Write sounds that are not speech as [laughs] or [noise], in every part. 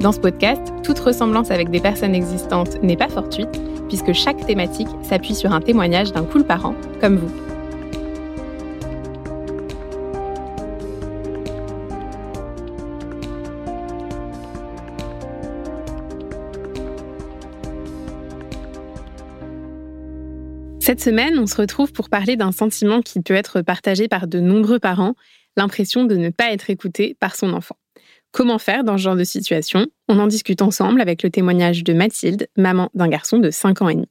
Dans ce podcast, toute ressemblance avec des personnes existantes n'est pas fortuite, puisque chaque thématique s'appuie sur un témoignage d'un cool parent, comme vous. Cette semaine, on se retrouve pour parler d'un sentiment qui peut être partagé par de nombreux parents, l'impression de ne pas être écouté par son enfant. Comment faire dans ce genre de situation On en discute ensemble avec le témoignage de Mathilde, maman d'un garçon de 5 ans et demi.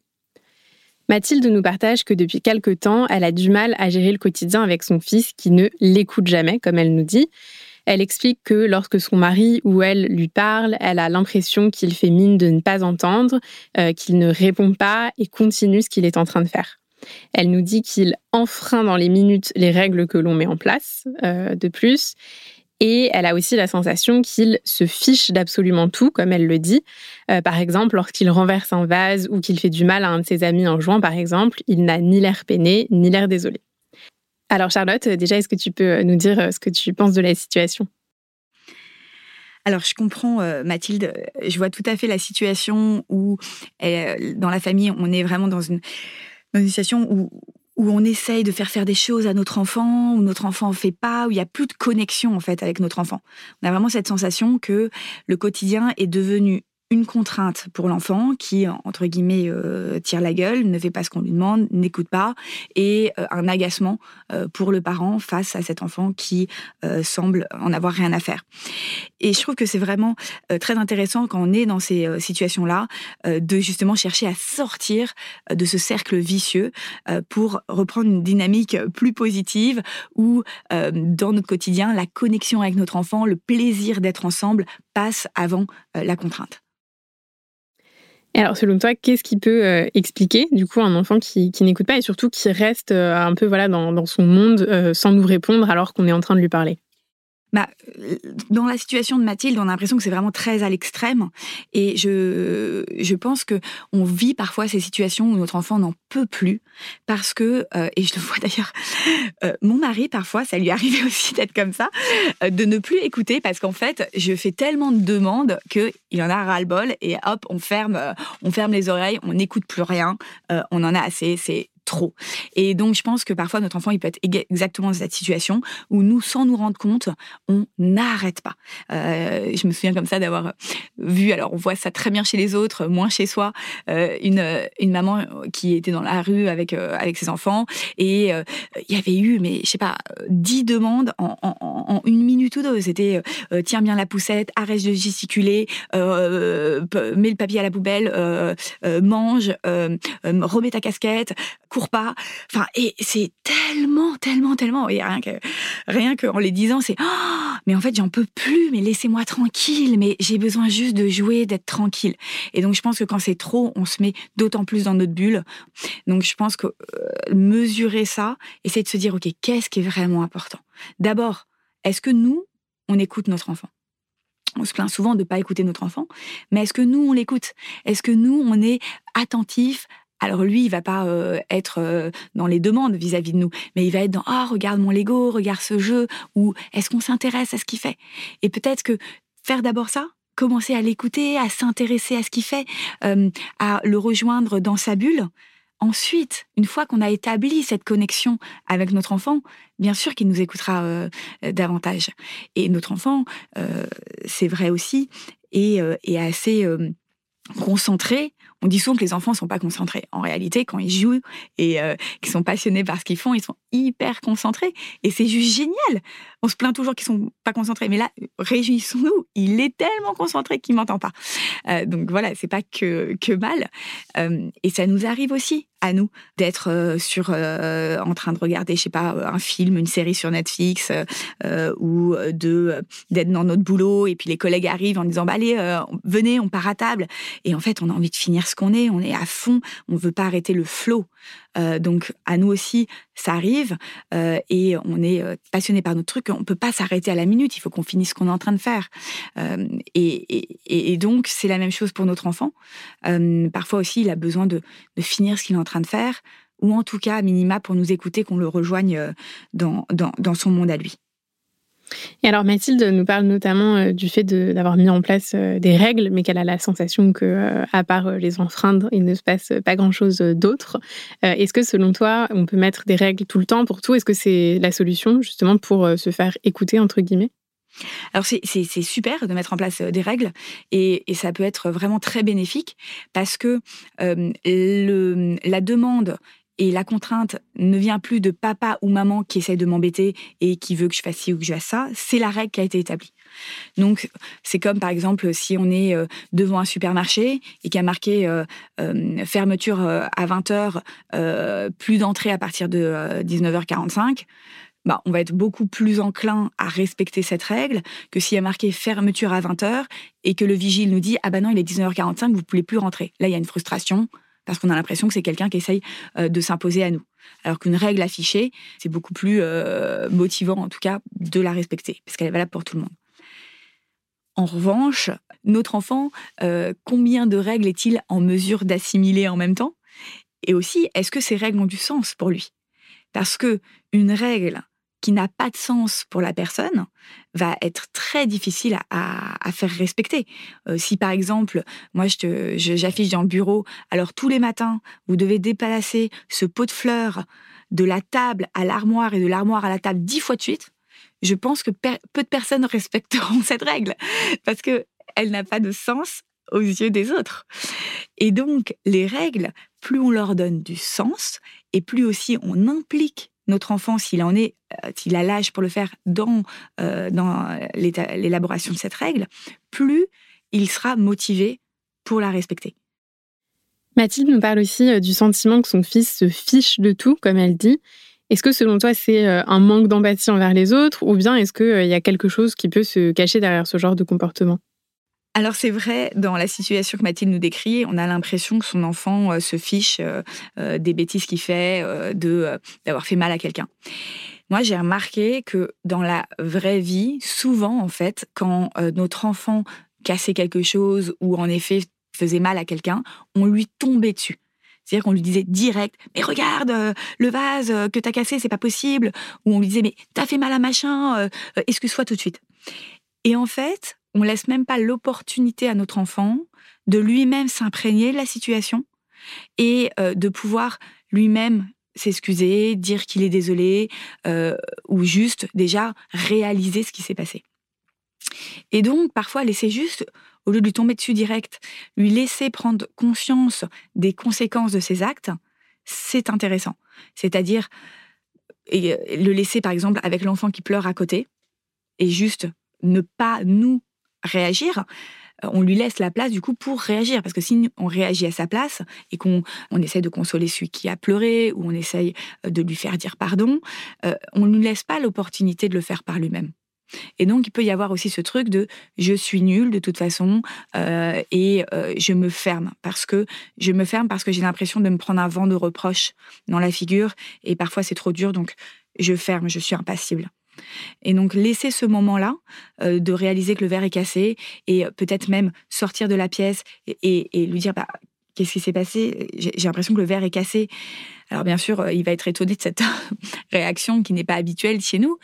Mathilde nous partage que depuis quelque temps, elle a du mal à gérer le quotidien avec son fils qui ne l'écoute jamais, comme elle nous dit. Elle explique que lorsque son mari ou elle lui parle, elle a l'impression qu'il fait mine de ne pas entendre, euh, qu'il ne répond pas et continue ce qu'il est en train de faire. Elle nous dit qu'il enfreint dans les minutes les règles que l'on met en place, euh, de plus, et elle a aussi la sensation qu'il se fiche d'absolument tout, comme elle le dit. Euh, par exemple, lorsqu'il renverse un vase ou qu'il fait du mal à un de ses amis en jouant, par exemple, il n'a ni l'air peiné, ni l'air désolé. Alors Charlotte, déjà, est-ce que tu peux nous dire euh, ce que tu penses de la situation? Alors, je comprends, euh, Mathilde, je vois tout à fait la situation où, dans la famille, on est vraiment dans une, dans une situation où, où on essaye de faire faire des choses à notre enfant, où notre enfant ne fait pas, où il n'y a plus de connexion en fait avec notre enfant. On a vraiment cette sensation que le quotidien est devenu une contrainte pour l'enfant qui, entre guillemets, euh, tire la gueule, ne fait pas ce qu'on lui demande, n'écoute pas, et euh, un agacement euh, pour le parent face à cet enfant qui semble en avoir rien à faire. Et je trouve que c'est vraiment très intéressant quand on est dans ces situations-là de justement chercher à sortir de ce cercle vicieux pour reprendre une dynamique plus positive où dans notre quotidien, la connexion avec notre enfant, le plaisir d'être ensemble passe avant la contrainte. Alors, selon toi, qu'est-ce qui peut euh, expliquer, du coup, un enfant qui, n'écoute pas et surtout qui reste euh, un peu voilà, dans, son monde euh, sans nous répondre alors qu'on est en train de lui parler? Bah, dans la situation de Mathilde, on a l'impression que c'est vraiment très à l'extrême. Et je, je pense que on vit parfois ces situations où notre enfant n'en peut plus parce que, euh, et je le vois d'ailleurs, [laughs] euh, mon mari, parfois, ça lui arrivait [laughs] aussi d'être comme ça, euh, de ne plus écouter parce qu'en fait, je fais tellement de demandes qu'il en a ras-le-bol et hop, on ferme, on ferme les oreilles, on n'écoute plus rien, on en a assez, c'est trop. Et donc, je pense que parfois, notre enfant, il peut être exactement dans cette situation où nous, sans nous rendre compte, on n'arrête pas. Euh, je me souviens comme ça d'avoir vu, alors on voit ça très bien chez les autres, moins chez soi, euh, une, une maman qui était dans la rue avec, euh, avec ses enfants et il y avait eu, mais je sais pas, dix demandes en, en, une minute ou deux. C'était tiens bien la poussette, arrête de gesticuler, mets le papier à la poubelle, mange, remets ta casquette, pas. Enfin, et c'est tellement, tellement, tellement. Rien que, rien que en les disant, c'est, oh, mais en fait, j'en peux plus, mais laissez-moi tranquille, mais j'ai besoin juste de jouer, d'être tranquille. Et donc, je pense que quand c'est trop, on se met d'autant plus dans notre bulle. Donc, je pense que euh, mesurer ça, essayer de se dire, OK, qu'est-ce qui est vraiment important? D'abord, est-ce que nous, on écoute notre enfant? on se plaint souvent de ne pas écouter notre enfant, mais est-ce que nous, on l'écoute? Est-ce que nous, on est attentif alors lui, il va pas euh, être euh, dans les demandes vis-à-vis de nous, mais il va être dans ah regarde mon Lego, regarde ce jeu, ou est-ce qu'on s'intéresse à ce qu'il fait? Et peut-être que faire d'abord ça, commencer à l'écouter, à s'intéresser à ce qu'il fait, euh, à le rejoindre dans sa bulle. Ensuite, une fois qu'on a établi cette connexion avec notre enfant, bien sûr qu'il nous écoutera davantage. Et notre enfant, c'est vrai aussi, est, assez concentrés. On dit souvent que les enfants ne sont pas concentrés. En réalité, quand ils jouent et euh, qu'ils sont passionnés par ce qu'ils font, ils sont hyper concentrés. Et c'est juste génial. On se plaint toujours qu'ils sont pas concentrés, mais là, réjouissons-nous. Il est tellement concentré qu'il m'entend pas. Euh, donc voilà, c'est pas que mal. Euh, et ça nous arrive aussi à nous d'être sur en train de regarder, je sais pas, un film, une série sur Netflix ou de d'être dans notre boulot et puis les collègues arrivent en disant bah allez venez on part à table et en fait on a envie de finir ce qu'on est, on est à fond, on veut pas arrêter le flot. donc à nous aussi ça arrive et on est passionné par notre truc, on peut pas s'arrêter à la minute, il faut qu'on finisse ce qu'on est en train de faire. et, donc c'est la même chose pour notre enfant. parfois aussi il a besoin de, finir ce qu'il est en train de faire ou en tout cas, à minima, pour nous écouter, qu'on le rejoigne euh, dans, son monde à lui. Et alors Mathilde nous parle notamment euh, du fait d'avoir mis en place euh, des règles, mais qu'elle a la sensation que, à part les enfreindre, il ne se passe pas grand-chose d'autre. Est-ce que selon toi, on peut mettre des règles tout le temps pour tout? Est-ce que c'est la solution justement pour se faire écouter entre guillemets? Alors c'est super de mettre en place des règles et, ça peut être vraiment très bénéfique parce que la demande et la contrainte ne vient plus de papa ou maman qui essaie de m'embêter et qui veut que je fasse ci ou que je fasse ça, c'est la règle qui a été établie. Donc, c'est comme par exemple si on est euh, devant un supermarché et qu'il y a marqué euh, euh, fermeture à 20h, plus d'entrée à partir de 19h45. Bah, on va être beaucoup plus enclin à respecter cette règle que s'il y a marqué fermeture à 20h et que le vigile nous dit Ah ben non, il est 19h45, vous ne pouvez plus rentrer. Là, il y a une frustration parce qu'on a l'impression que c'est quelqu'un qui essaye euh, de s'imposer à nous. Alors qu'une règle affichée, c'est beaucoup plus euh, motivant, en tout cas, de la respecter, parce qu'elle est valable pour tout le monde. En revanche, notre enfant, euh, combien de règles est-il en mesure d'assimiler en même temps? Et aussi, est-ce que ces règles ont du sens pour lui? Parce que une règle qui n'a pas de sens pour la personne va être très difficile à, faire respecter. Euh, si par exemple, moi j'affiche dans le bureau, alors tous les matins, vous devez déplacer ce pot de fleurs de la table à l'armoire et de l'armoire à la table dix fois de suite, je pense que peu de personnes [laughs] respecteront cette règle parce que elle n'a pas de sens aux yeux des autres. Et donc, les règles, plus on leur donne du sens et plus aussi on implique notre enfant, s'il en est, euh, s'il a l'âge pour le faire dans, euh, dans l'élaboration de cette règle, plus il sera motivé pour la respecter. Mathilde nous parle aussi euh, du sentiment que son fils se fiche de tout, comme elle dit. Est-ce que selon toi, c'est un manque d'empathie envers les autres ou bien est-ce qu'il y a quelque chose qui peut se cacher derrière ce genre de comportement? Alors c'est vrai, dans la situation que Mathilde nous décrit, on a l'impression que son enfant euh, se fiche euh, euh, des bêtises qu'il fait, d'avoir fait mal à quelqu'un. Moi, j'ai remarqué que dans la vraie vie, souvent en fait, quand notre enfant cassait quelque chose ou en effet faisait mal à quelqu'un, on lui tombait dessus. C'est-à-dire qu'on lui disait direct, mais regarde le vase que t'as cassé, c'est pas possible. Ou on lui disait, mais t'as fait mal à machin, excuse-toi tout de suite? Et en fait, on laisse même pas l'opportunité à notre enfant de lui-même s'imprégner de la situation et euh, de pouvoir lui-même s'excuser, dire qu'il est désolé euh, ou juste déjà réaliser ce qui s'est passé. Et donc parfois laisser juste, au lieu de lui tomber dessus direct, lui laisser prendre conscience des conséquences de ses actes, c'est intéressant. C'est-à-dire euh, le laisser par exemple avec l'enfant qui pleure à côté et juste ne pas nous réagir, euh, on lui laisse la place du coup pour réagir. Parce que si on réagit à sa place et qu'on on essaie de consoler celui qui a pleuré ou on essaye euh, de lui faire dire pardon, euh, on ne lui laisse pas l'opportunité de le faire par lui-même. Et donc, il peut y avoir aussi ce truc de je suis nul de toute façon et je me ferme parce que je me ferme parce que j'ai l'impression de me prendre un vent de reproche dans la figure et parfois c'est trop dur donc je ferme, je suis impassible. Et donc laisser ce moment-là euh, de réaliser que le verre est cassé et peut-être même sortir de la pièce et, lui dire bah, qu'est-ce qui s'est passé? J'ai l'impression que le verre est cassé. Alors bien sûr, euh, il va être étonné de cette [laughs] réaction qui n'est pas habituelle chez nous.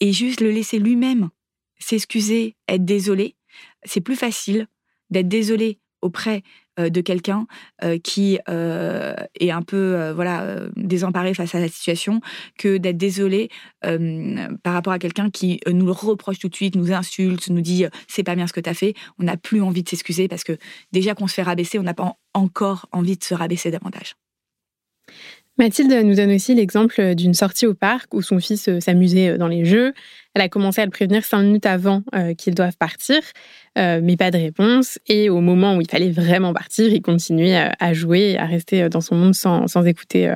Et juste le laisser lui-même s'excuser, être désolé, c'est plus facile d'être désolé auprès de quelqu'un euh, qui euh, est un peu voilà désemparé face à la situation que d'être désolé par rapport à quelqu'un qui nous reproche tout de suite, nous insulte, nous dit c'est pas bien ce que tu as fait. On n'a plus envie de s'excuser parce que déjà qu'on se fait rabaisser, on n'a pas encore envie de se rabaisser davantage. Mathilde nous donne aussi l'exemple d'une sortie au parc où son fils euh, s'amusait euh, dans les jeux. Elle a commencé à le prévenir cinq minutes avant euh, qu'ils doivent partir, mais pas de réponse. Et au moment où il fallait vraiment partir, il continuait à jouer, à rester dans son monde sans, sans écouter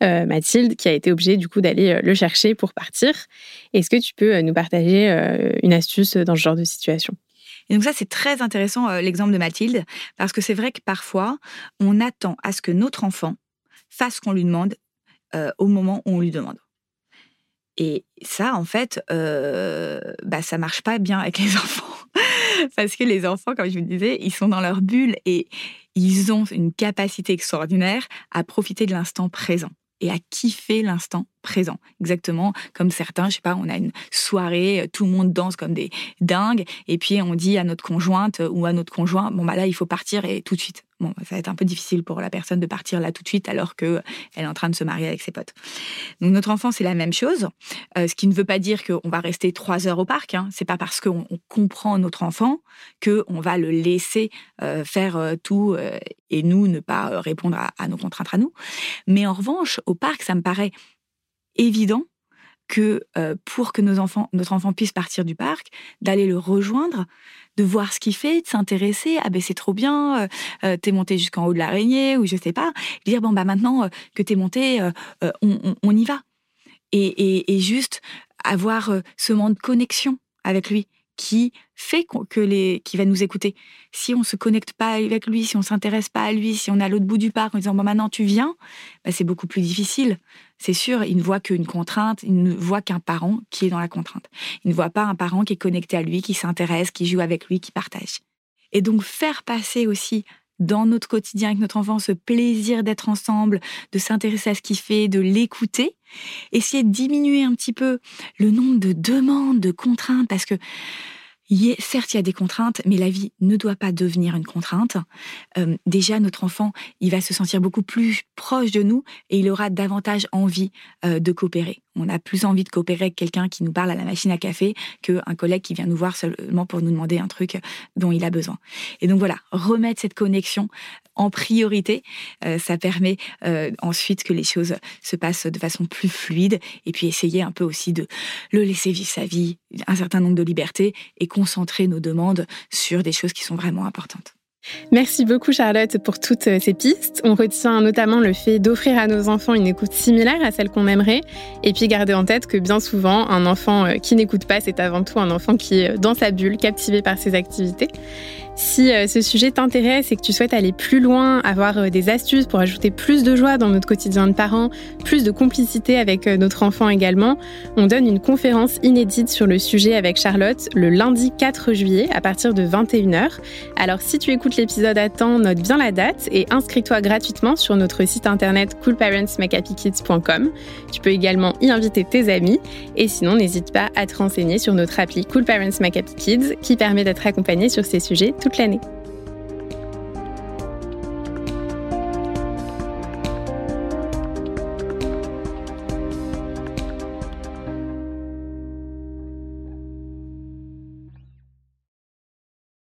Mathilde, qui a été obligée du coup d'aller le chercher pour partir. Est-ce que tu peux nous partager une astuce dans ce genre de situation? Et donc ça, c'est très intéressant l'exemple de Mathilde, parce que c'est vrai que parfois, on attend à ce que notre enfant fasse ce qu'on lui demande euh, au moment où on lui demande. Et ça, en fait, euh, bah, ça marche pas bien avec les [laughs] enfants. Parce que les enfants, comme je vous disais, ils sont dans leur bulle et ils ont une capacité extraordinaire à profiter de l'instant présent et à kiffer l'instant présent. Exactement comme certains, je sais pas, on a une soirée, tout le monde danse comme des dingues, et puis on dit à notre conjointe ou à notre conjoint, bon bah là il faut partir et tout de suite. Bon, ça va être un peu difficile pour la personne de partir là tout de suite alors qu'elle est en train de se marier avec ses potes. Donc notre enfant, c'est la même chose, euh, ce qui ne veut pas dire qu'on va rester trois heures au parc. Hein. C'est pas parce qu'on comprend notre enfant qu'on va le laisser euh, faire euh, tout et nous ne pas répondre à, à nos contraintes à nous. Mais en revanche, au parc, ça me paraît évident que pour que nos enfants, notre enfant puisse partir du parc, d'aller le rejoindre, de voir ce qu'il fait, de s'intéresser. Ah ben c'est trop bien, euh, euh, t'es monté jusqu'en haut de l'araignée ou je sais pas. Dire bon bah maintenant euh, que t'es monté, on, y va. Et, juste avoir ce moment de connexion avec lui qui fait que les, qui va nous écouter. Si on se connecte pas avec lui, si on s'intéresse pas à lui, si on est à l'autre bout du parc en disant bon maintenant tu viens, bah, c'est beaucoup plus difficile. C'est sûr, il ne voit qu'une contrainte, il ne voit qu'un parent qui est dans la contrainte. Il ne voit pas un parent qui est connecté à lui, qui s'intéresse, qui joue avec lui, qui partage. Et donc faire passer aussi dans notre quotidien avec notre enfant ce plaisir d'être ensemble, de s'intéresser à ce qu'il fait, de l'écouter, essayer de diminuer un petit peu le nombre de demandes, de contraintes, parce que certes, il y a des contraintes, mais la vie ne doit pas devenir une contrainte. Euh, déjà, notre enfant, il va se sentir beaucoup plus proche de nous et il aura davantage envie euh, de coopérer. On a plus envie de coopérer avec quelqu'un qui nous parle à la machine à café qu'un collègue qui vient nous voir seulement pour nous demander un truc dont il a besoin. Et donc voilà, remettre cette connexion en priorité, euh, ça permet ensuite que les choses se passent de façon plus fluide et puis essayer un peu aussi de le laisser vivre sa vie, un certain nombre de libertés et concentrer nos demandes sur des choses qui sont vraiment importantes. Merci beaucoup Charlotte pour toutes ces pistes. On retient notamment le fait d'offrir à nos enfants une écoute similaire à celle qu'on aimerait et puis garder en tête que bien souvent un enfant euh, qui n'écoute pas c'est avant tout un enfant qui est dans sa bulle, captivé par ses activités. Si euh, ce sujet t'intéresse et que tu souhaites aller plus loin, avoir euh, des astuces pour ajouter plus de joie dans notre quotidien de parents, plus de complicité avec euh, notre enfant également, on donne une conférence inédite sur le sujet avec Charlotte le lundi 4 juillet à partir de 21h. Alors si tu écoutes l'épisode à temps, note bien la date et inscris-toi gratuitement sur notre site internet coolparentsmakehappykids.com. Tu peux également y inviter tes amis et sinon n'hésite pas à te renseigner sur notre appli Cool Parents Make Happy Kids qui permet d'être accompagné sur ces sujets toute l'année.